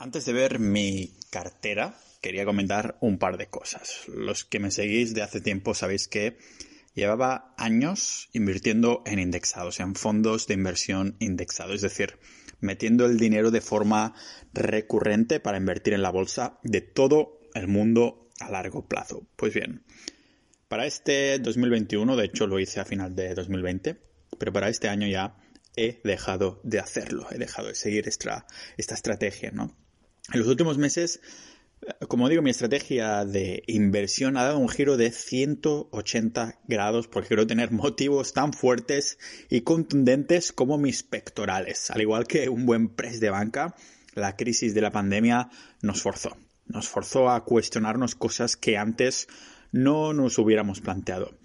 Antes de ver mi cartera, quería comentar un par de cosas. Los que me seguís de hace tiempo sabéis que llevaba años invirtiendo en indexados, en fondos de inversión indexados, es decir, metiendo el dinero de forma recurrente para invertir en la bolsa de todo el mundo a largo plazo. Pues bien, para este 2021, de hecho lo hice a final de 2020, pero para este año ya he dejado de hacerlo, he dejado de seguir esta estrategia, ¿no? En los últimos meses, como digo, mi estrategia de inversión ha dado un giro de 180 grados porque quiero tener motivos tan fuertes y contundentes como mis pectorales. Al igual que un buen press de banca, la crisis de la pandemia nos forzó. Nos forzó a cuestionarnos cosas que antes no nos hubiéramos planteado.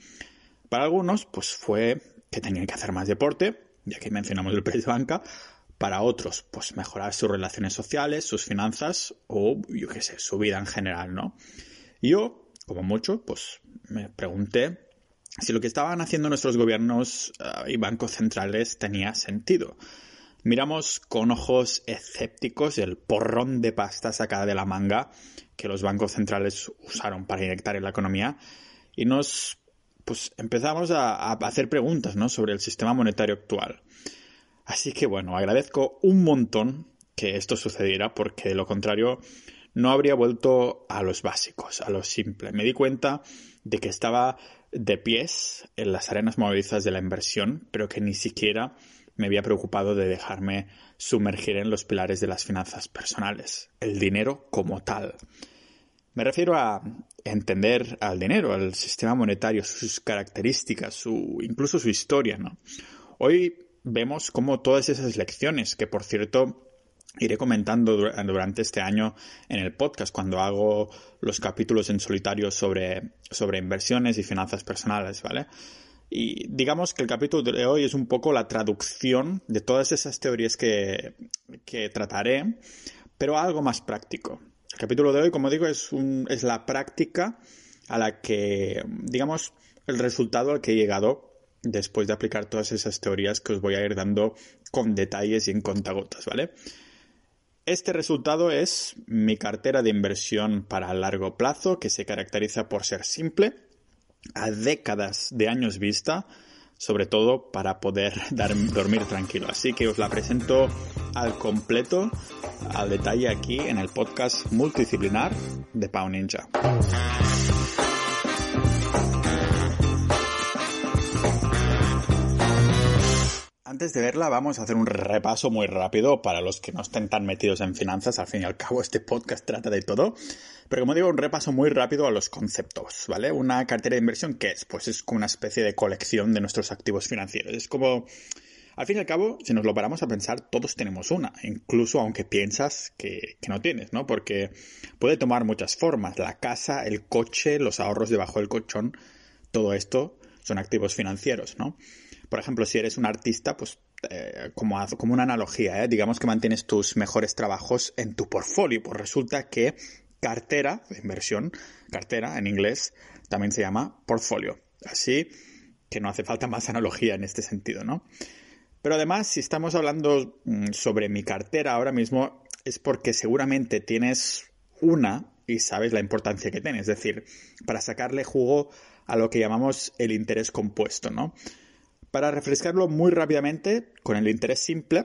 Para algunos, pues fue que tenían que hacer más deporte, ya que mencionamos el press de banca, para otros, pues mejorar sus relaciones sociales, sus finanzas o, yo qué sé, su vida en general, ¿no? Yo, como mucho, pues me pregunté si lo que estaban haciendo nuestros gobiernos uh, y bancos centrales tenía sentido. Miramos con ojos escépticos el porrón de pasta sacada de la manga que los bancos centrales usaron para inyectar en la economía y nos pues empezamos a, a hacer preguntas ¿no? sobre el sistema monetario actual. Así que bueno, agradezco un montón que esto sucediera porque de lo contrario no habría vuelto a los básicos, a lo simple. Me di cuenta de que estaba de pies en las arenas movedizas de la inversión, pero que ni siquiera me había preocupado de dejarme sumergir en los pilares de las finanzas personales, el dinero como tal. Me refiero a entender al dinero, al sistema monetario, sus características, su, incluso su historia, ¿no? Hoy vemos cómo todas esas lecciones, que por cierto iré comentando durante este año en el podcast cuando hago los capítulos en solitario sobre, sobre inversiones y finanzas personales, ¿vale? Y digamos que el capítulo de hoy es un poco la traducción de todas esas teorías que, que trataré, pero algo más práctico. El capítulo de hoy, como digo, es, un, es la práctica a la que, digamos, el resultado al que he llegado después de aplicar todas esas teorías que os voy a ir dando con detalles y en contagotas, ¿vale? Este resultado es mi cartera de inversión para largo plazo, que se caracteriza por ser simple, a décadas de años vista, sobre todo para poder dormir tranquilo. Así que os la presento al completo, al detalle aquí en el podcast multidisciplinar de Pau Ninja. Antes de verla, vamos a hacer un repaso muy rápido para los que no estén tan metidos en finanzas. Al fin y al cabo, este podcast trata de todo. Pero como digo, un repaso muy rápido a los conceptos, ¿vale? Una cartera de inversión, ¿qué es? Pues es como una especie de colección de nuestros activos financieros. Es como, al fin y al cabo, si nos lo paramos a pensar, todos tenemos una, incluso aunque piensas que, que no tienes, ¿no? Porque puede tomar muchas formas. La casa, el coche, los ahorros debajo del colchón, todo esto son activos financieros, ¿no? Por ejemplo, si eres un artista, pues eh, como, como una analogía, ¿eh? digamos que mantienes tus mejores trabajos en tu portfolio. Pues resulta que cartera inversión, cartera en inglés, también se llama portfolio. Así que no hace falta más analogía en este sentido, ¿no? Pero además, si estamos hablando mm, sobre mi cartera ahora mismo, es porque seguramente tienes una y sabes la importancia que tiene. Es decir, para sacarle jugo a lo que llamamos el interés compuesto, ¿no? Para refrescarlo muy rápidamente, con el interés simple,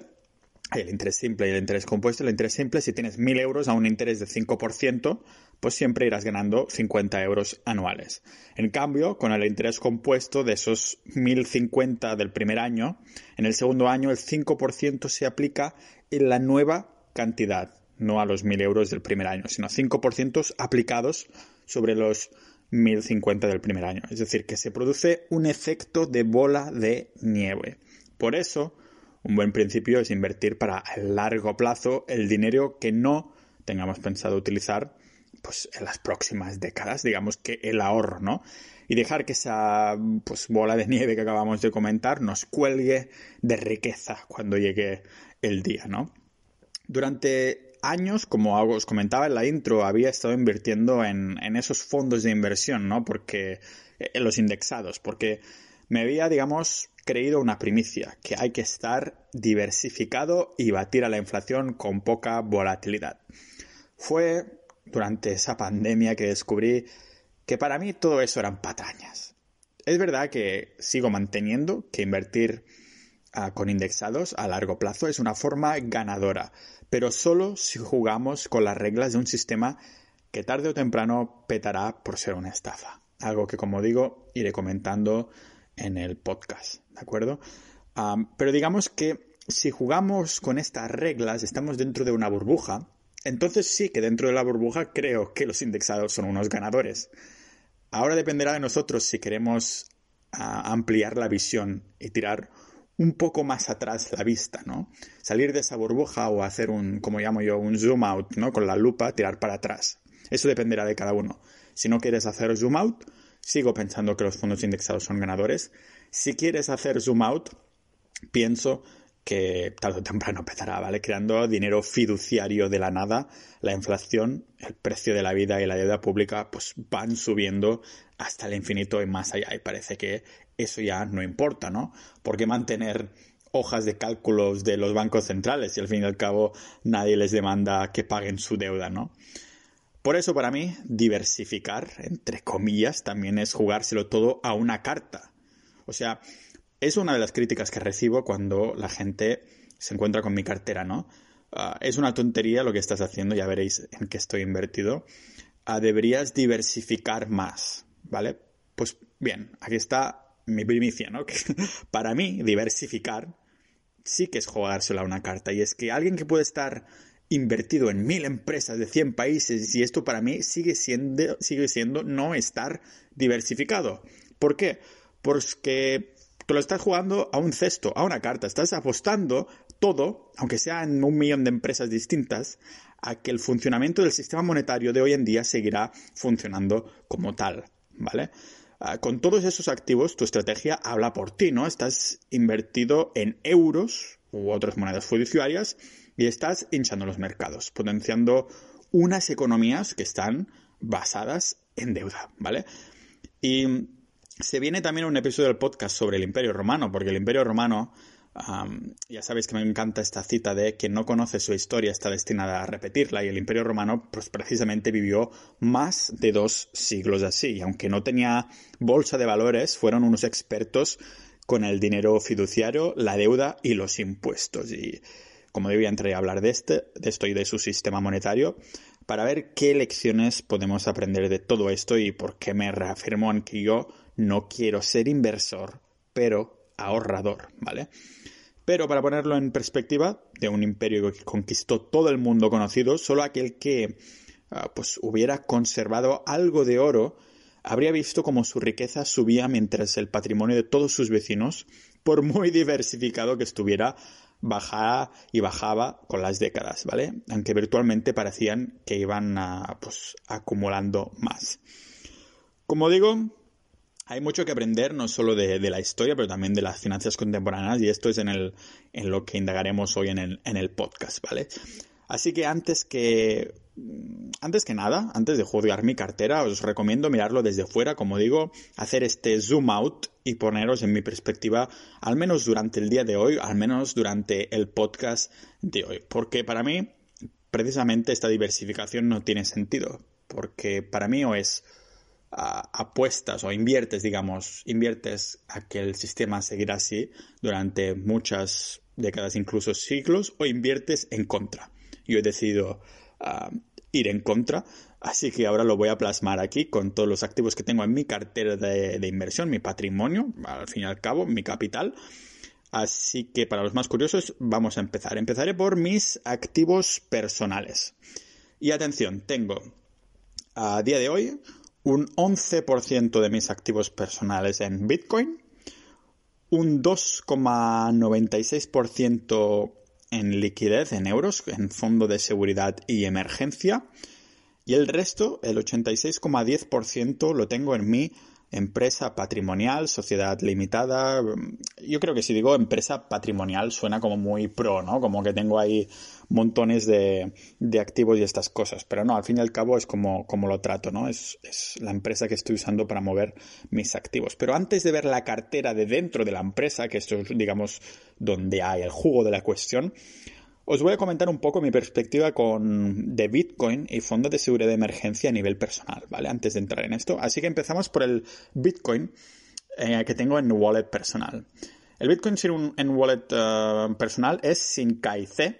el interés simple y el interés compuesto, el interés simple, si tienes 1.000 euros a un interés de 5%, pues siempre irás ganando 50 euros anuales. En cambio, con el interés compuesto de esos 1.050 del primer año, en el segundo año el 5% se aplica en la nueva cantidad, no a los 1.000 euros del primer año, sino 5% aplicados sobre los 1050 del primer año. Es decir, que se produce un efecto de bola de nieve. Por eso, un buen principio es invertir para el largo plazo el dinero que no tengamos pensado utilizar pues en las próximas décadas, digamos que el ahorro, ¿no? Y dejar que esa pues, bola de nieve que acabamos de comentar nos cuelgue de riqueza cuando llegue el día, ¿no? Durante años, como os comentaba en la intro, había estado invirtiendo en, en esos fondos de inversión, ¿no? Porque en eh, los indexados, porque me había, digamos, creído una primicia, que hay que estar diversificado y batir a la inflación con poca volatilidad. Fue durante esa pandemia que descubrí que para mí todo eso eran patrañas. Es verdad que sigo manteniendo que invertir con indexados a largo plazo es una forma ganadora, pero solo si jugamos con las reglas de un sistema que tarde o temprano petará por ser una estafa. Algo que, como digo, iré comentando en el podcast, ¿de acuerdo? Pero digamos que si jugamos con estas reglas, estamos dentro de una burbuja entonces sí que dentro de la burbuja creo que los indexados son unos ganadores. Ahora dependerá de nosotros si queremos ampliar la visión y tirar un poco más atrás la vista, ¿no? Salir de esa burbuja o hacer un, como llamo yo, un zoom out, ¿no? Con la lupa, tirar para atrás. Eso dependerá de cada uno. Si no quieres hacer zoom out, sigo pensando que los fondos indexados son ganadores. Si quieres hacer zoom out, pienso que tarde o temprano empezará, ¿vale? Creando dinero fiduciario de la nada, la inflación, el precio de la vida y la deuda pública pues van subiendo hasta el infinito y más allá y parece que eso ya no importa, ¿no? Porque mantener hojas de cálculos de los bancos centrales y al fin y al cabo nadie les demanda que paguen su deuda, ¿no? Por eso para mí diversificar, entre comillas, también es jugárselo todo a una carta. O sea, es una de las críticas que recibo cuando la gente se encuentra con mi cartera, ¿no? Ah, es una tontería lo que estás haciendo, ya veréis en qué estoy invertido. Ah, deberías diversificar más, ¿vale? Pues bien, aquí está mi primicia, ¿no? Para mí, diversificar sí que es jugársela a una carta. Y es que alguien que puede estar invertido en mil empresas de 100 países y esto para mí sigue siendo, sigue siendo no estar diversificado. ¿Por qué? Porque Tú lo estás jugando a un cesto, a una carta. Estás apostando todo, aunque sea en un millón de empresas distintas, a que el funcionamiento del sistema monetario de hoy en día seguirá funcionando como tal, ¿vale? Ah, con todos esos activos, tu estrategia habla por ti, ¿no? Estás invertido en euros u otras monedas fiduciarias y estás hinchando los mercados, potenciando unas economías que están basadas en deuda, ¿vale? Y se viene también un episodio del podcast sobre el Imperio Romano, porque el Imperio Romano, ya sabéis que me encanta esta cita de quien no conoce su historia está destinada a repetirla, y el Imperio Romano pues, precisamente vivió más de dos siglos así, y aunque no tenía bolsa de valores, fueron unos expertos con el dinero fiduciario, la deuda y los impuestos. Y como debía entrar a hablar de, este, de esto y de su sistema monetario, para ver qué lecciones podemos aprender de todo esto y por qué me reafirmo en que yo no quiero ser inversor, pero ahorrador, ¿vale? Pero para ponerlo en perspectiva, de un imperio que conquistó todo el mundo conocido, solo aquel que ah, pues hubiera conservado algo de oro habría visto cómo su riqueza subía mientras el patrimonio de todos sus vecinos, por muy diversificado que estuviera, bajaba y bajaba con las décadas, ¿vale? Aunque virtualmente parecían que iban pues, acumulando más. Como digo, hay mucho que aprender, no solo de, la historia, pero también de las finanzas contemporáneas, y esto es en, el, en lo que indagaremos hoy en el, en el podcast, ¿vale? Así que antes que antes que nada, antes de juzgar mi cartera, os recomiendo mirarlo desde fuera, como digo, hacer este zoom out y poneros en mi perspectiva, al menos durante el día de hoy, al menos durante el podcast de hoy. Porque para mí, precisamente esta diversificación no tiene sentido. Porque para mí o es apuestas o inviertes, digamos, inviertes a que el sistema seguirá así durante muchas décadas, incluso siglos, o inviertes en contra. Yo he decidido ir en contra, así que ahora lo voy a plasmar aquí con todos los activos que tengo en mi cartera de, inversión, mi patrimonio, al fin y al cabo, mi capital. Así que para los más curiosos, vamos a empezar. Empezaré por mis activos personales. Y atención, tengo a día de hoy un 11% de mis activos personales en Bitcoin, un 2,96% en liquidez, en euros, en fondo de seguridad y emergencia. Y el resto, el 86,10%, lo tengo en mi empresa patrimonial, sociedad limitada. Yo creo que si digo empresa patrimonial suena como muy pro, ¿no? Como que tengo ahí montones de, activos y estas cosas. Pero no, al fin y al cabo es como, como lo trato, ¿no? Es, es, la empresa que estoy usando para mover mis activos. Pero antes de ver la cartera de dentro de la empresa, que esto es, digamos, donde hay el jugo de la cuestión, os voy a comentar un poco mi perspectiva con de Bitcoin y fondo de seguridad de emergencia a nivel personal, ¿vale? Antes de entrar en esto. Así que empezamos por el Bitcoin eh, que tengo en wallet personal. El Bitcoin en wallet eh, personal es sin KIC,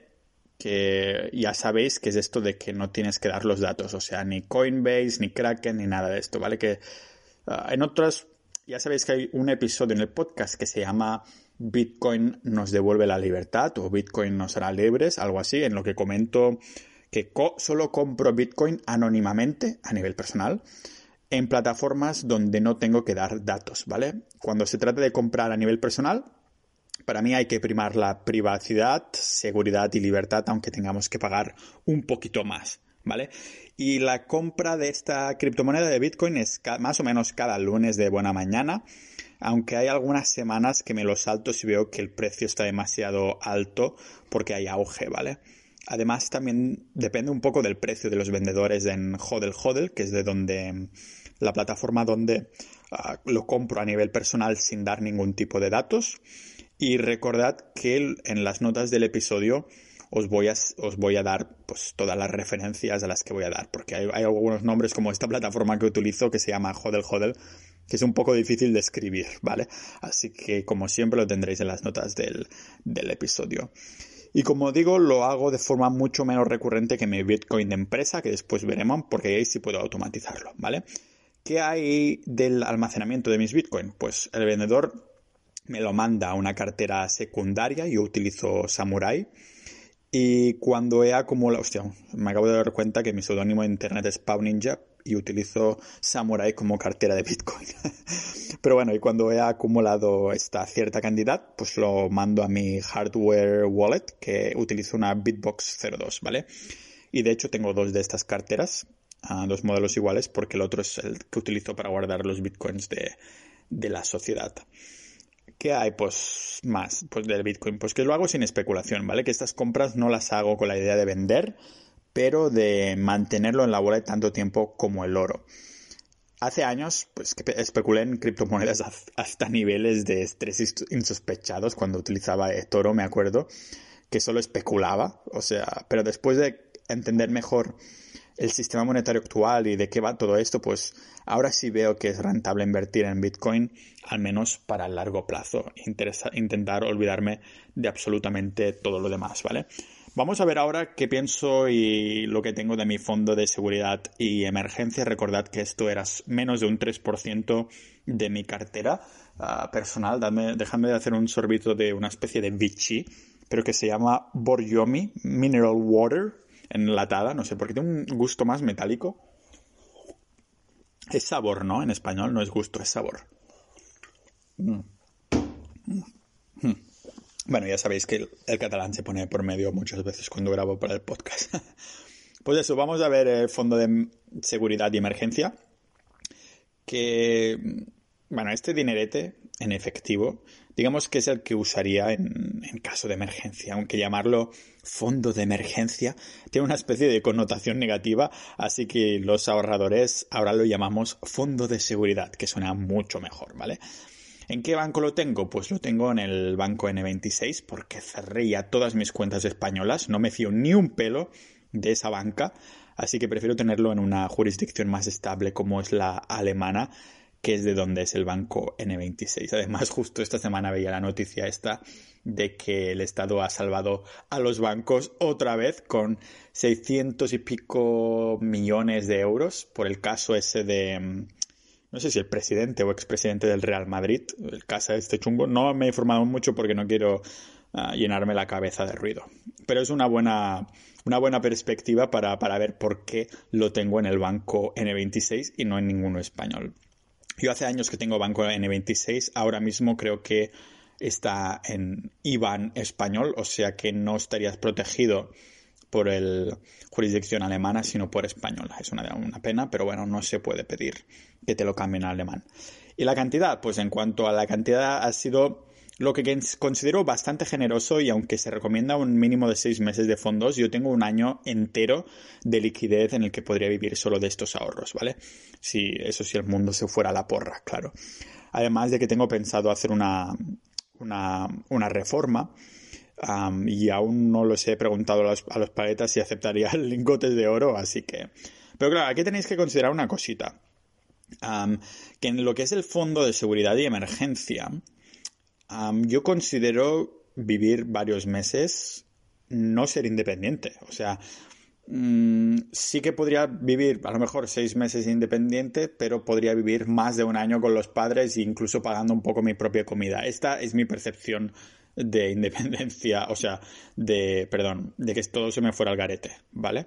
que ya sabéis que es esto de que no tienes que dar los datos, o sea, ni Coinbase, ni Kraken, ni nada de esto, ¿vale? Que eh, en otras, ya sabéis que hay un episodio en el podcast que se llama Bitcoin nos devuelve la libertad o Bitcoin nos hará libres, algo así, en lo que comento que solo compro Bitcoin anónimamente a nivel personal en plataformas donde no tengo que dar datos, ¿vale? Cuando se trata de comprar a nivel personal, para mí hay que primar la privacidad, seguridad y libertad, aunque tengamos que pagar un poquito más, ¿vale? Y la compra de esta criptomoneda de Bitcoin es más o menos cada lunes de buena mañana aunque hay algunas semanas que me lo salto si veo que el precio está demasiado alto porque hay auge, ¿vale? Además también depende un poco del precio de los vendedores en Hodel Hodel, que es de donde la plataforma donde ah, lo compro a nivel personal sin dar ningún tipo de datos. Y recordad que en las notas del episodio os voy a, os voy a dar pues todas las referencias a las que voy a dar, porque hay, hay algunos nombres como esta plataforma que utilizo que se llama Hodel Hodel, que es un poco difícil de escribir, ¿vale? Así que como siempre lo tendréis en las notas del, episodio. Y como digo, lo hago de forma mucho menos recurrente que mi Bitcoin de empresa, que después veremos, porque ahí sí puedo automatizarlo, ¿vale? ¿Qué hay del almacenamiento de mis Bitcoin? Pues el vendedor me lo manda a una cartera secundaria, yo utilizo Samurai. Y cuando he acumulado, hostia, me acabo de dar cuenta que mi seudónimo en internet es Pau Ninja, y utilizo Samurai como cartera de Bitcoin. Pero bueno, y cuando he acumulado esta cierta cantidad, pues lo mando a mi hardware wallet, que utilizo una Bitbox 02, ¿vale? Y de hecho tengo dos de estas carteras, ah, dos modelos iguales, porque el otro es el que utilizo para guardar los Bitcoins de, de la sociedad. ¿Qué hay pues más pues del Bitcoin? Pues que lo hago sin especulación, ¿vale? Que estas compras no las hago con la idea de vender, pero de mantenerlo en la wallet tanto tiempo como el oro. Hace años, pues que especulé en criptomonedas hasta niveles de estrés insospechados cuando utilizaba eToro, me acuerdo, que solo especulaba, o sea, pero después de entender mejor el sistema monetario actual y de qué va todo esto, pues ahora sí veo que es rentable invertir en Bitcoin, al menos para el largo plazo, intentar olvidarme de absolutamente todo lo demás, ¿vale? Vamos a ver ahora qué pienso y lo que tengo de mi fondo de seguridad y emergencia. Recordad que esto era menos de un 3% de mi cartera ah, personal. Dame, déjame hacer un sorbito de una especie de Vichy, pero que se llama Boryomi Mineral Water enlatada. No sé, porque tiene un gusto más metálico. Es sabor, ¿no? En español no es gusto, es sabor. Mm. Mm. Bueno, ya sabéis que el, catalán se pone por medio muchas veces cuando grabo para el podcast. pues eso, vamos a ver el fondo de seguridad y emergencia. Que, bueno, este dinerete en efectivo, digamos que es el que usaría en, en, caso de emergencia, aunque llamarlo fondo de emergencia tiene una especie de connotación negativa, así que los ahorradores ahora lo llamamos fondo de seguridad, que suena mucho mejor, ¿vale? ¿En qué banco lo tengo? Pues lo tengo en el banco N26 porque cerré ya todas mis cuentas españolas, no me fío ni un pelo de esa banca, así que prefiero tenerlo en una jurisdicción más estable como es la alemana, que es de donde es el banco N26. Además, justo esta semana veía la noticia esta de que el Estado ha salvado a los bancos otra vez con 600 y pico millones de euros por el caso ese de mm, no sé si el presidente o expresidente del Real Madrid, el casa este chungo, no me he informado mucho porque no quiero ah, llenarme la cabeza de ruido. Pero es una buena, una buena perspectiva para, para ver por qué lo tengo en el banco N26 y no en ninguno español. Yo hace años que tengo banco N26, ahora mismo creo que está en IBAN español, o sea que no estarías protegido por el jurisdicción alemana, sino por española. Es una, una pena, pero bueno, no se puede pedir que te lo cambien a alemán. ¿Y la cantidad? Pues en cuanto a la cantidad ha sido lo que considero bastante generoso y aunque se recomienda un mínimo de seis meses de fondos, yo tengo un año entero de liquidez en el que podría vivir solo de estos ahorros, ¿vale? Si eso si el mundo se fuera a la porra, claro. Además de que tengo pensado hacer una, una, reforma y aún no los he preguntado a los, a paletas si aceptarían lingotes de oro, así que... Pero claro, aquí tenéis que considerar una cosita. que en lo que es el fondo de seguridad y emergencia, yo considero vivir varios meses no ser independiente. O sea, mm, sí que podría vivir a lo mejor seis meses independiente, pero podría vivir más de un año con los padres e incluso pagando un poco mi propia comida. Esta es mi percepción de independencia, o sea, de, perdón, de que todo se me fuera al garete, ¿vale?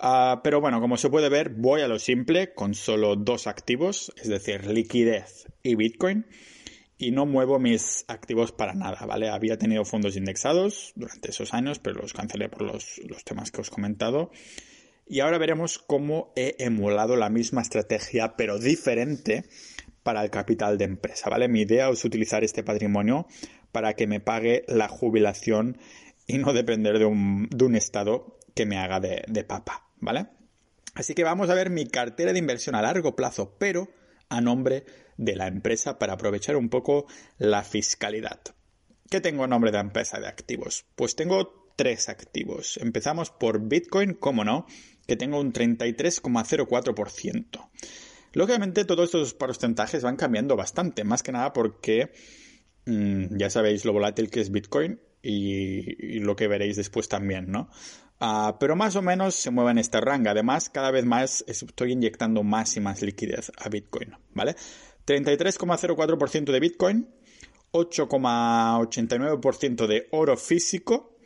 Ah, pero bueno, como se puede ver, voy a lo simple con solo dos activos, es decir, liquidez y Bitcoin y no muevo mis activos para nada, ¿vale? Había tenido fondos indexados durante esos años, pero los cancelé por los, temas que os he comentado. Y ahora veremos cómo he emulado la misma estrategia, pero diferente, para el capital de empresa, ¿vale? Mi idea es utilizar este patrimonio para que me pague la jubilación y no depender de un, estado que me haga de, de papa, ¿vale? Así que vamos a ver mi cartera de inversión a largo plazo, pero a nombre de la empresa para aprovechar un poco la fiscalidad. ¿Qué tengo a nombre de empresa de activos? Pues tengo tres activos. Empezamos por Bitcoin, como no, que tengo un 33,04%. Lógicamente todos estos porcentajes van cambiando bastante, más que nada porque ya sabéis lo volátil que es Bitcoin y, lo que veréis después también, ¿no? Ah, pero más o menos se mueve en este rango. Además, cada vez más estoy inyectando más y más liquidez a Bitcoin, ¿vale? 33,04% de Bitcoin, 8,89% de oro físico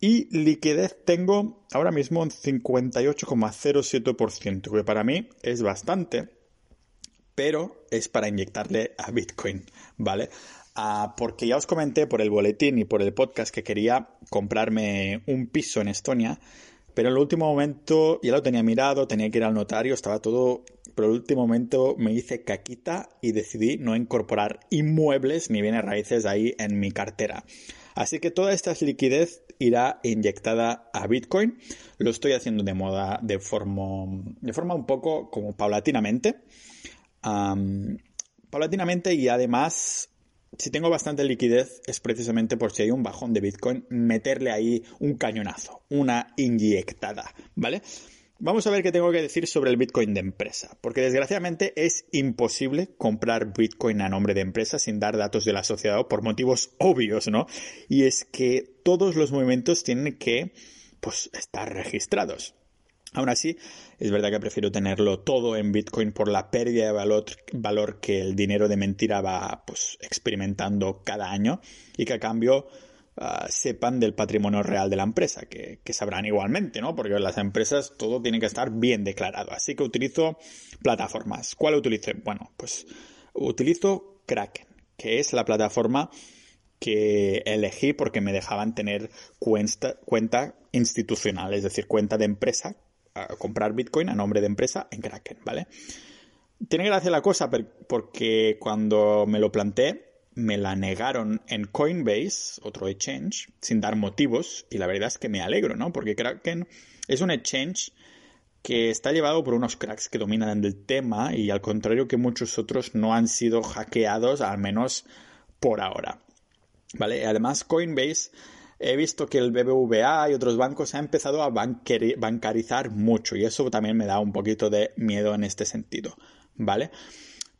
y liquidez tengo ahora mismo un 58,07%, que para mí es bastante, pero es para inyectarle a Bitcoin, ¿vale? Ah, porque ya os comenté por el boletín y por el podcast que quería comprarme un piso en Estonia, pero en el último momento ya lo tenía mirado, tenía que ir al notario, estaba todo, pero en el último momento me hice caquita y decidí no incorporar inmuebles ni bienes raíces ahí en mi cartera. Así que toda esta liquidez irá inyectada a Bitcoin. Lo estoy haciendo de moda de forma, de forma un poco como paulatinamente. paulatinamente y además si tengo bastante liquidez es precisamente por si hay un bajón de Bitcoin, meterle ahí un cañonazo, una inyectada, ¿vale? Vamos a ver qué tengo que decir sobre el Bitcoin de empresa, porque desgraciadamente es imposible comprar Bitcoin a nombre de empresa sin dar datos de la sociedad por motivos obvios, ¿no? Y es que todos los movimientos tienen que, pues, estar registrados. Aún así, es verdad que prefiero tenerlo todo en Bitcoin por la pérdida de valor, que el dinero de mentira va pues, experimentando cada año y que a cambio ah, sepan del patrimonio real de la empresa, que, sabrán igualmente, ¿no? Porque las empresas todo tiene que estar bien declarado. Así que utilizo plataformas. ¿Cuál utilizo? Bueno, pues utilizo Kraken, que es la plataforma que elegí porque me dejaban tener cuenta, cuenta institucional, es decir, cuenta de empresa comprar Bitcoin a nombre de empresa en Kraken, ¿vale? Tiene gracia la cosa porque cuando me lo planteé, me la negaron en Coinbase, otro exchange, sin dar motivos, y la verdad es que me alegro, ¿no? Porque Kraken es un exchange que está llevado por unos cracks que dominan el tema y al contrario que muchos otros no han sido hackeados, al menos por ahora. ¿Vale? Además, Coinbase he visto que el BBVA y otros bancos han empezado a bancarizar mucho y eso también me da un poquito de miedo en este sentido, ¿vale?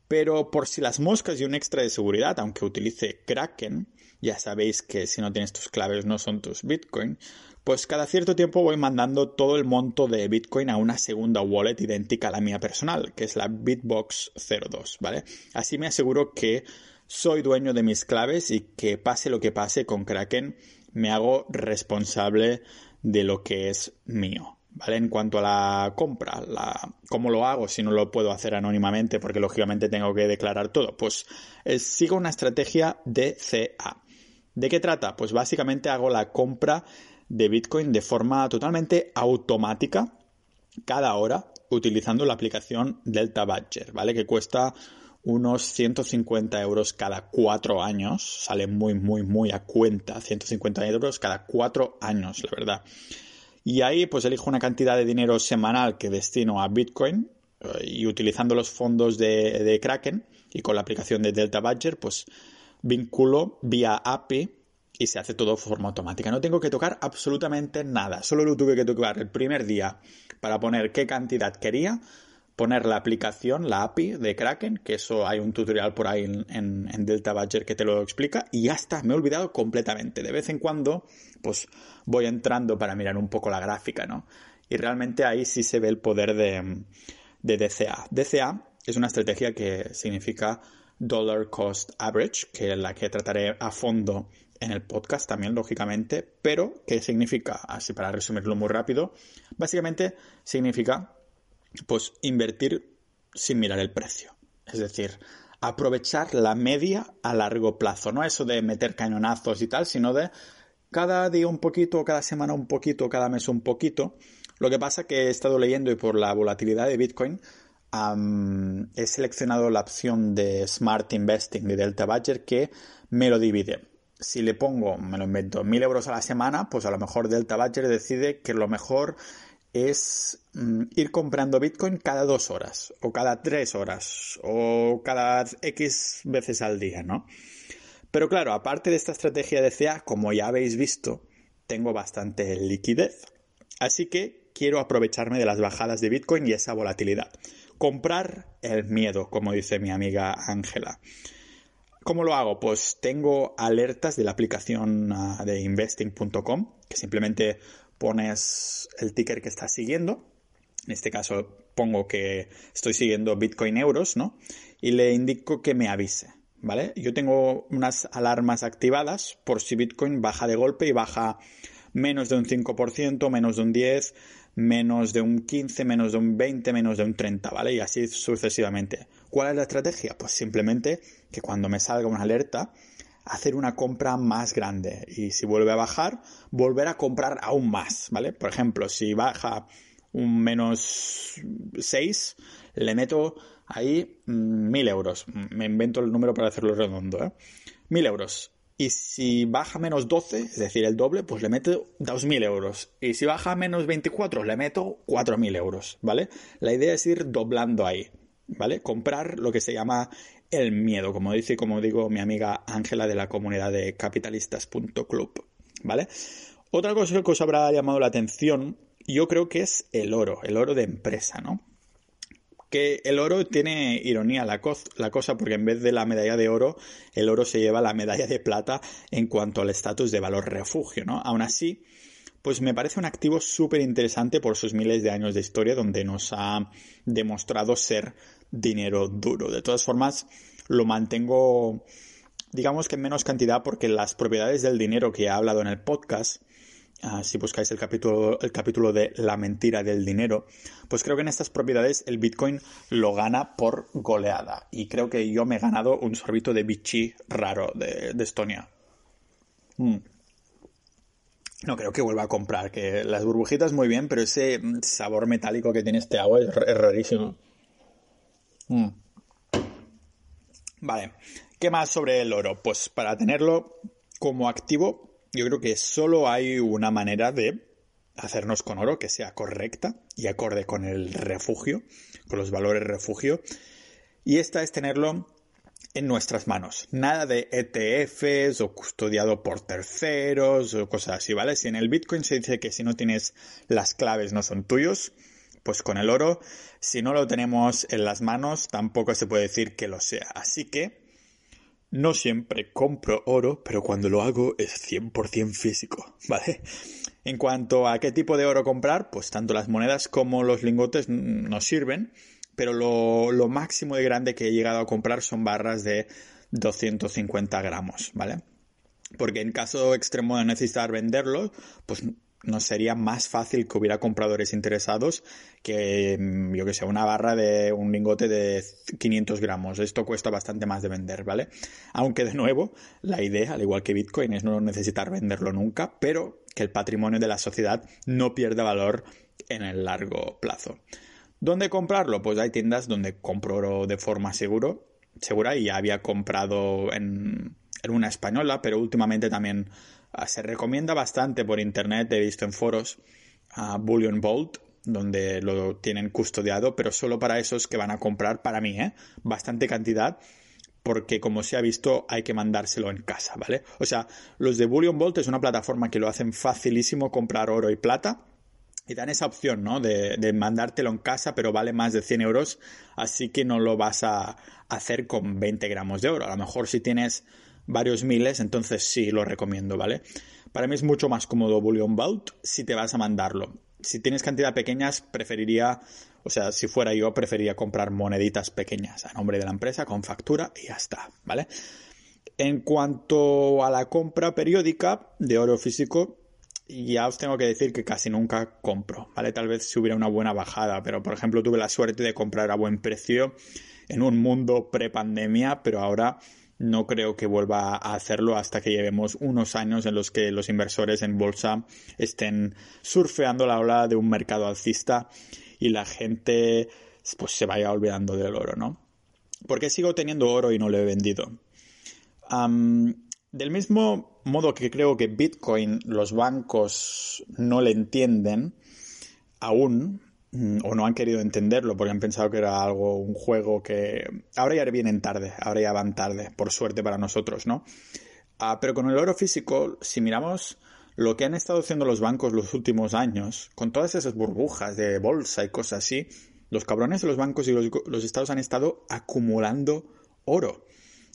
Pero por si las moscas y un extra de seguridad, aunque utilice Kraken, ya sabéis que si no tienes tus claves no son tus Bitcoin, pues cada cierto tiempo voy mandando todo el monto de Bitcoin a una segunda wallet idéntica a la mía personal, que es la Bitbox 02, ¿vale? Así me aseguro que soy dueño de mis claves y que pase lo que pase con Kraken, me hago responsable de lo que es mío, ¿vale? En cuanto a la compra, la, ¿cómo lo hago si no lo puedo hacer anónimamente? Porque lógicamente tengo que declarar todo. Pues eh, sigo una estrategia DCA. ¿De qué trata? Pues básicamente hago la compra de Bitcoin de forma totalmente automática cada hora utilizando la aplicación Delta Badger, ¿vale? Que cuesta unos 150 euros cada cuatro años. Sale muy, muy, muy a cuenta. 150 euros cada cuatro años, la verdad. Y ahí pues elijo una cantidad de dinero semanal que destino a Bitcoin eh, y utilizando los fondos de, de Kraken y con la aplicación de Delta Badger pues vinculo vía API y se hace todo de forma automática. No tengo que tocar absolutamente nada. Solo lo tuve que tocar el primer día para poner qué cantidad quería, poner la aplicación, la API de Kraken, que eso hay un tutorial por ahí en, Delta Badger que te lo explica, y ya está, me he olvidado completamente. De vez en cuando, pues voy entrando para mirar un poco la gráfica, ¿no? Y realmente ahí sí se ve el poder de, de DCA. DCA es una estrategia que significa Dollar Cost Average, que es la que trataré a fondo en el podcast también, lógicamente, pero ¿qué significa? Así para resumirlo muy rápido, básicamente significa pues invertir sin mirar el precio. Es decir, aprovechar la media a largo plazo, no eso de meter cañonazos y tal, sino de cada día un poquito, cada semana un poquito, cada mes un poquito. Lo que pasa que he estado leyendo y por la volatilidad de Bitcoin he seleccionado la opción de Smart Investing de Delta Badger que me lo divide si le pongo, me lo invento, mil euros a la semana, pues a lo mejor Delta Badger decide que lo mejor es mm, ir comprando Bitcoin cada dos horas, o cada tres horas, o cada X veces al día, ¿no? Pero claro, aparte de esta estrategia de CA, como ya habéis visto, tengo bastante liquidez. Así que quiero aprovecharme de las bajadas de Bitcoin y esa volatilidad. Comprar el miedo, como dice mi amiga Ángela. ¿Cómo lo hago? Pues tengo alertas de la aplicación ah, de investing.com, que simplemente pones el ticker que estás siguiendo. En este caso pongo que estoy siguiendo Bitcoin euros, ¿no? Y le indico que me avise, ¿vale? Yo tengo unas alarmas activadas por si Bitcoin baja de golpe y baja menos de un 5%, menos de un 10%, menos de un 15, menos de un 20, menos de un 30, ¿vale? Y así sucesivamente. ¿Cuál es la estrategia? Pues simplemente que cuando me salga una alerta, hacer una compra más grande. Y si vuelve a bajar, volver a comprar aún más, ¿vale? Por ejemplo, si baja un menos 6, le meto ahí 1000 mm, euros. Me invento el número para hacerlo redondo, ¿eh? 1000 euros. Y si baja menos 12, es decir, el doble, pues le meto 2.000 euros. Y si baja menos 24, le meto 4.000 euros, ¿vale? La idea es ir doblando ahí, ¿vale? Comprar lo que se llama el miedo, como dice, como digo, mi amiga Ángela de la comunidad de capitalistas.club, ¿vale? Otra cosa que os habrá llamado la atención, yo creo que es el oro, el oro de empresa, ¿no? que el oro tiene ironía la, la, cosa porque en vez de la medalla de oro, el oro se lleva la medalla de plata en cuanto al estatus de valor refugio, ¿no? Aún así, pues me parece un activo súper interesante por sus miles de años de historia donde nos ha demostrado ser dinero duro. De todas formas, lo mantengo, digamos que en menos cantidad porque las propiedades del dinero que he hablado en el podcast Ah, si buscáis el capítulo, el capítulo de la mentira del dinero, pues creo que en estas propiedades el Bitcoin lo gana por goleada. Y creo que yo me he ganado un sorbito de bichi raro de, Estonia. Mm. No creo que vuelva a comprar, que las burbujitas muy bien, pero ese sabor metálico que tiene este agua es, rarísimo. Mm. Vale, ¿qué más sobre el oro? Pues para tenerlo como activo yo creo que solo hay una manera de hacernos con oro que sea correcta y acorde con el refugio, con los valores refugio. Y esta es tenerlo en nuestras manos. Nada de ETFs o custodiado por terceros o cosas así, ¿vale? Si en el Bitcoin se dice que si no tienes las claves no son tuyos, pues con el oro, si no lo tenemos en las manos, tampoco se puede decir que lo sea. Así que no siempre compro oro, pero cuando lo hago es 100% físico, ¿vale? En cuanto a qué tipo de oro comprar, pues tanto las monedas como los lingotes nos sirven, pero lo, máximo de grande que he llegado a comprar son barras de 250 gramos, ¿vale? Porque en caso extremo de necesitar venderlo, pues no sería más fácil que hubiera compradores interesados que, mm, yo que sé, una barra de un lingote de 500 gramos. Esto cuesta bastante más de vender, ¿vale? Aunque de nuevo, la idea, al igual que Bitcoin, es no necesitar venderlo nunca, pero que el patrimonio de la sociedad no pierda valor en el largo plazo. ¿Dónde comprarlo? Pues hay tiendas donde compro oro de forma seguro, segura y ya había comprado en, en una española, pero últimamente también se recomienda bastante por internet, he visto en foros, a Bullion Vault, donde lo tienen custodiado, pero solo para esos que van a comprar, para mí, ¿eh? bastante cantidad, porque como se ha visto hay que mandárselo en casa, ¿vale? O sea, los de Bullion Vault es una plataforma que lo hacen facilísimo comprar oro y plata, y dan esa opción, ¿no? De, de, mandártelo en casa, pero vale más de 100 euros, así que no lo vas a hacer con 20 gramos de oro. A lo mejor si tienes varios miles, entonces sí lo recomiendo, ¿vale? Para mí es mucho más cómodo Bullion Vault si te vas a mandarlo. Si tienes cantidad pequeñas, preferiría, o sea, si fuera yo, preferiría comprar moneditas pequeñas a nombre de la empresa con factura y ya está, ¿vale? En cuanto a la compra periódica de oro físico, ya os tengo que decir que casi nunca compro, ¿vale? Tal vez si hubiera una buena bajada, pero por ejemplo tuve la suerte de comprar a buen precio en un mundo pre-pandemia, pero ahora no creo que vuelva a hacerlo hasta que llevemos unos años en los que los inversores en bolsa estén surfeando la ola de un mercado alcista y la gente pues se vaya olvidando del oro, ¿no? ¿Por qué sigo teniendo oro y no lo he vendido? del mismo modo que creo que Bitcoin los bancos no le entienden aún, o no han querido entenderlo porque han pensado que era algo, un juego que ahora ya vienen tarde, ahora ya van tarde, por suerte para nosotros, ¿no? Ah, pero con el oro físico, si miramos lo que han estado haciendo los bancos los últimos años, con todas esas burbujas de bolsa y cosas así, los cabrones de los bancos y los, los estados han estado acumulando oro.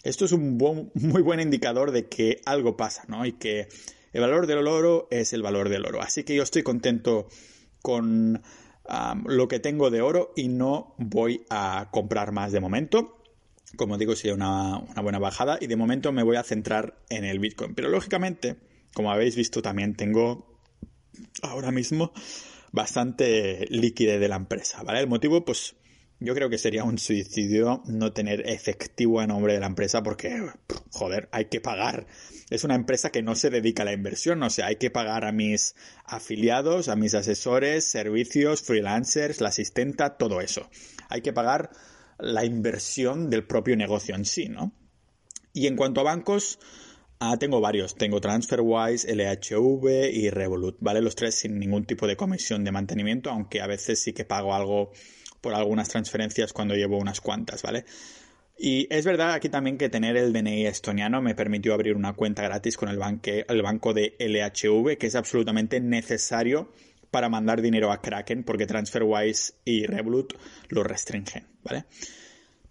Esto es un muy buen indicador de que algo pasa, ¿no? Y que el valor del oro es el valor del oro. Así que yo estoy contento con lo que tengo de oro y no voy a comprar más de momento. Como digo, sería una, buena bajada y de momento me voy a centrar en el Bitcoin. Pero lógicamente, como habéis visto, también tengo ahora mismo bastante liquidez de la empresa, ¿vale? El motivo, pues, yo creo que sería un suicidio no tener efectivo a nombre de la empresa porque, joder, hay que pagar. Es una empresa que no se dedica a la inversión, o sea, hay que pagar a mis afiliados, a mis asesores, servicios, freelancers, la asistenta, todo eso. Hay que pagar la inversión del propio negocio en sí, ¿no? Y en cuanto a bancos, ah, tengo varios. Tengo TransferWise, LHV y Revolut, ¿vale? Los tres sin ningún tipo de comisión de mantenimiento, aunque a veces sí que pago algo por algunas transferencias cuando llevo unas cuantas, ¿vale? Y es verdad aquí también que tener el DNI estoniano me permitió abrir una cuenta gratis con el, el banco de LHV, que es absolutamente necesario para mandar dinero a Kraken, porque TransferWise y Revolut lo restringen, ¿vale?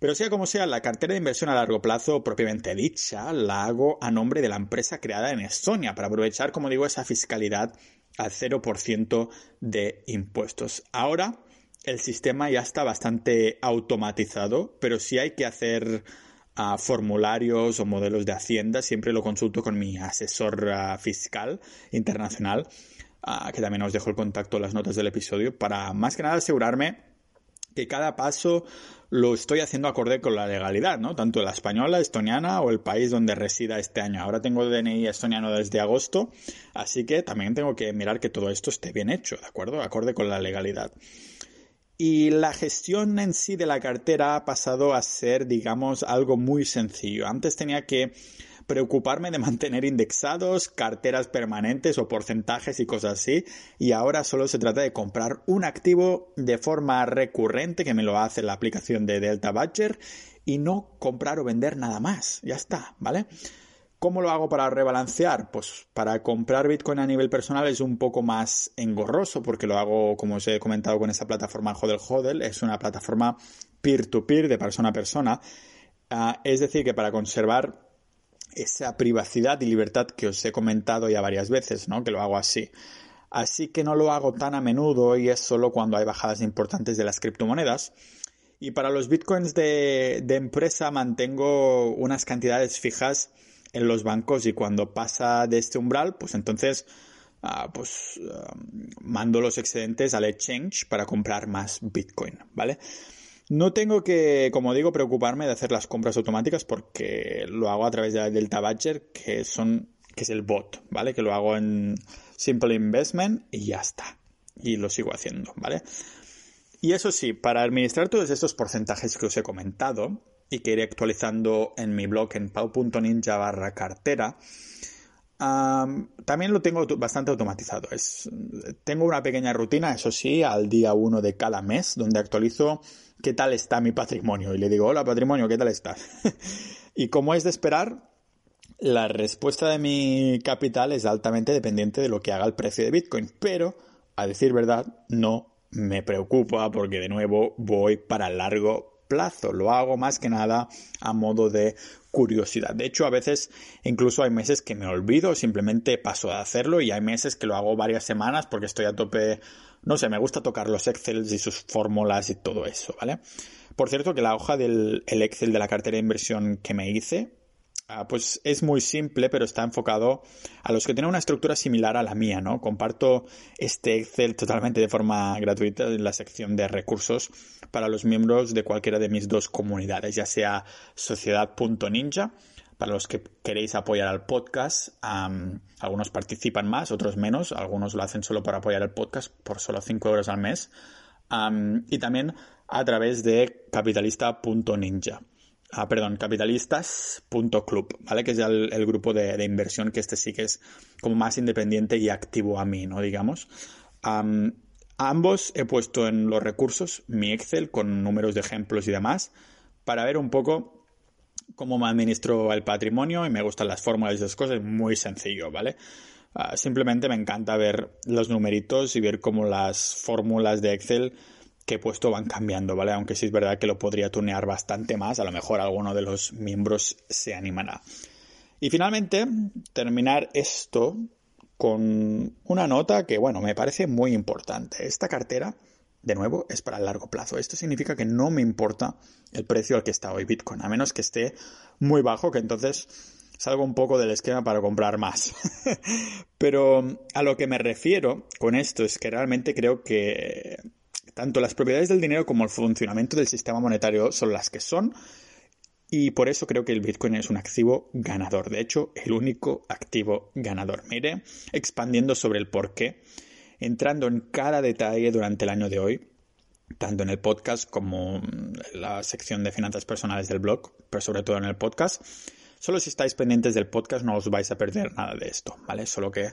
Pero sea como sea, la cartera de inversión a largo plazo propiamente dicha la hago a nombre de la empresa creada en Estonia para aprovechar, como digo, esa fiscalidad al 0% de impuestos. Ahora, el sistema ya está bastante automatizado, pero si hay que hacer uh, formularios o modelos de Hacienda, siempre lo consulto con mi asesor uh, fiscal internacional, uh, que también os dejo el contacto en las notas del episodio, para más que nada asegurarme que cada paso lo estoy haciendo acorde con la legalidad, ¿no? Tanto la española, estoniana o el país donde resida este año. Ahora tengo DNI estoniano desde agosto, así que también tengo que mirar que todo esto esté bien hecho, ¿de acuerdo? Acorde con la legalidad. Y la gestión en sí de la cartera ha pasado a ser, digamos, algo muy sencillo. Antes tenía que preocuparme de mantener indexados, carteras permanentes o porcentajes y cosas así. Y ahora solo se trata de comprar un activo de forma recurrente, que me lo hace la aplicación de Delta Badger, y no comprar o vender nada más. Ya está, ¿vale? ¿Cómo lo hago para rebalancear? Pues para comprar Bitcoin a nivel personal es un poco más engorroso porque lo hago, como os he comentado, con esa plataforma Hodel Hodel. Es una plataforma peer-to-peer de persona a persona. Uh, es decir, que para conservar esa privacidad y libertad que os he comentado ya varias veces, ¿no? Que lo hago así. Así que no lo hago tan a menudo y es solo cuando hay bajadas importantes de las criptomonedas. Y para los bitcoins de, empresa mantengo unas cantidades fijas en los bancos y cuando pasa de este umbral, pues entonces ah, pues mando los excedentes al exchange para comprar más Bitcoin, ¿vale? No tengo que, como digo, preocuparme de hacer las compras automáticas porque lo hago a través de Delta Badger, que son que es el bot, ¿vale? Que lo hago en Simple Investment y ya está. Y lo sigo haciendo, ¿vale? Y eso sí, para administrar todos estos porcentajes que os he comentado y que iré actualizando en mi blog en pau.ninja barra cartera, también lo tengo bastante automatizado. Es, tengo una pequeña rutina, eso sí, al día uno de cada mes, donde actualizo qué tal está mi patrimonio. Y le digo, hola patrimonio, ¿qué tal estás? y como es de esperar, la respuesta de mi capital es altamente dependiente de lo que haga el precio de Bitcoin. Pero, a decir verdad, no me preocupa porque de nuevo voy para largo plazo. Lo hago más que nada a modo de curiosidad. De hecho, a veces incluso hay meses que me olvido, simplemente paso a hacerlo y hay meses que lo hago varias semanas porque estoy a tope, no sé, me gusta tocar los Excel y sus fórmulas y todo eso, ¿vale? Por cierto, que la hoja del Excel de la cartera de inversión que me hice, pues es muy simple, pero está enfocado a los que tienen una estructura similar a la mía, ¿no? Comparto este Excel totalmente de forma gratuita en la sección de recursos para los miembros de cualquiera de mis dos comunidades, ya sea sociedad.ninja, para los que queréis apoyar al podcast, algunos participan más, otros menos, algunos lo hacen solo para apoyar el podcast por solo 5 euros al mes, y también a través de capitalista.ninja ah, perdón, capitalistas.club, ¿vale? Que es ya el, grupo de, inversión que este sí que es como más independiente y activo a mí, ¿no? Digamos. ambos he puesto en los recursos mi Excel con números de ejemplos y demás para ver un poco cómo me administro el patrimonio y me gustan las fórmulas y esas cosas. Muy sencillo, ¿vale? Ah, simplemente me encanta ver los numeritos y ver cómo las fórmulas de Excel he puesto van cambiando, ¿vale? Aunque sí es verdad que lo podría tunear bastante más, a lo mejor alguno de los miembros se animará. Y finalmente, terminar esto con una nota que, bueno, me parece muy importante. Esta cartera, de nuevo, es para el largo plazo. Esto significa que no me importa el precio al que está hoy Bitcoin, a menos que esté muy bajo, que entonces salgo un poco del esquema para comprar más. Pero a lo que me refiero con esto es que realmente creo que tanto las propiedades del dinero como el funcionamiento del sistema monetario son las que son y por eso creo que el Bitcoin es un activo ganador. De hecho, el único activo ganador. Mire, expandiendo sobre el por qué, entrando en cada detalle durante el año de hoy, tanto en el podcast como en la sección de finanzas personales del blog, pero sobre todo en el podcast. Solo si estáis pendientes del podcast no os vais a perder nada de esto, ¿vale? Solo que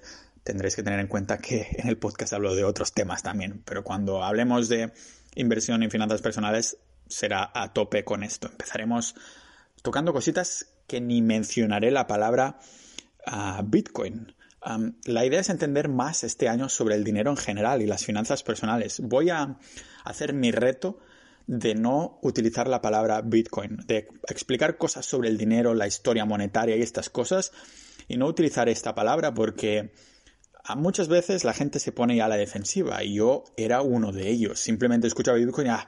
tendréis que tener en cuenta que en el podcast hablo de otros temas también, pero cuando hablemos de inversión en finanzas personales será a tope con esto. Empezaremos tocando cositas que ni mencionaré la palabra ah, Bitcoin. la idea es entender más este año sobre el dinero en general y las finanzas personales. Voy a hacer mi reto de no utilizar la palabra Bitcoin, de explicar cosas sobre el dinero, la historia monetaria y estas cosas, y no utilizar esta palabra porque muchas veces la gente se pone a la defensiva y yo era uno de ellos. Simplemente escuchaba Bitcoin y ah,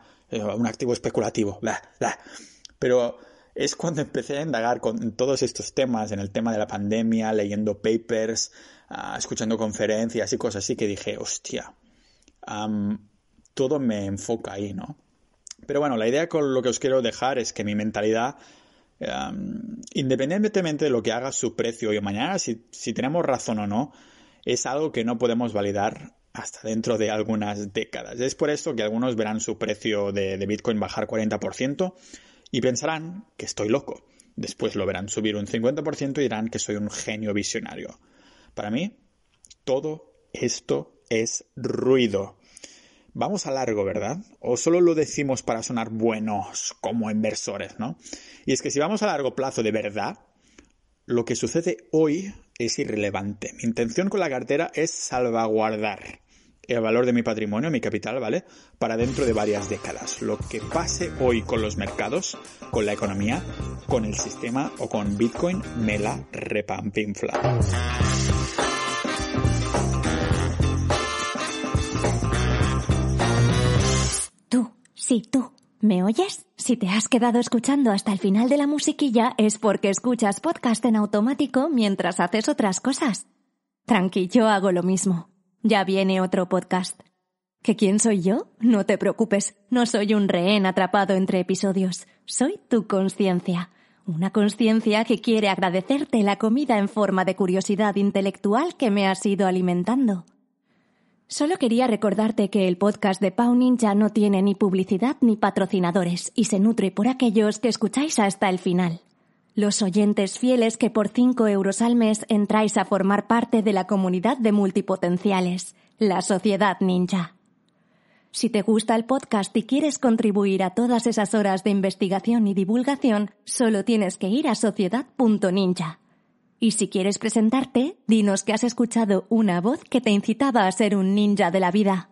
un activo especulativo, bla, bla. Pero es cuando empecé a indagar con todos estos temas, en el tema de la pandemia, leyendo papers, ah, escuchando conferencias y cosas así, que dije, hostia, todo me enfoca ahí, ¿no? Pero bueno, la idea con lo que os quiero dejar es que mi mentalidad, independientemente de lo que haga su precio hoy o mañana, si, si tenemos razón o no, es algo que no podemos validar hasta dentro de algunas décadas. Es por eso que algunos verán su precio de, Bitcoin bajar 40% y pensarán que estoy loco. Después lo verán subir un 50% y dirán que soy un genio visionario. Para mí, todo esto es ruido. Vamos a largo, ¿verdad? O solo lo decimos para sonar buenos como inversores, ¿no? Y es que si vamos a largo plazo de verdad, lo que sucede hoy es irrelevante. Mi intención con la cartera es salvaguardar el valor de mi patrimonio, mi capital, ¿vale? Para dentro de varias décadas. Lo que pase hoy con los mercados, con la economía, con el sistema o con Bitcoin, me la repampinfla. Tú, sí, tú. ¿Me oyes? Si te has quedado escuchando hasta el final de la musiquilla es porque escuchas podcast en automático mientras haces otras cosas. Tranqui, yo hago lo mismo. Ya viene otro podcast. ¿Que quién soy yo? No te preocupes, no soy un rehén atrapado entre episodios. Soy tu conciencia. Una conciencia que quiere agradecerte la comida en forma de curiosidad intelectual que me has ido alimentando. Solo quería recordarte que el podcast de Pau Ninja no tiene ni publicidad ni patrocinadores y se nutre por aquellos que escucháis hasta el final. Los oyentes fieles que por 5 euros al mes entráis a formar parte de la comunidad de multipotenciales, la Sociedad Ninja. Si te gusta el podcast y quieres contribuir a todas esas horas de investigación y divulgación, solo tienes que ir a sociedad.ninja. Y si quieres presentarte, dinos que has escuchado una voz que te incitaba a ser un ninja de la vida.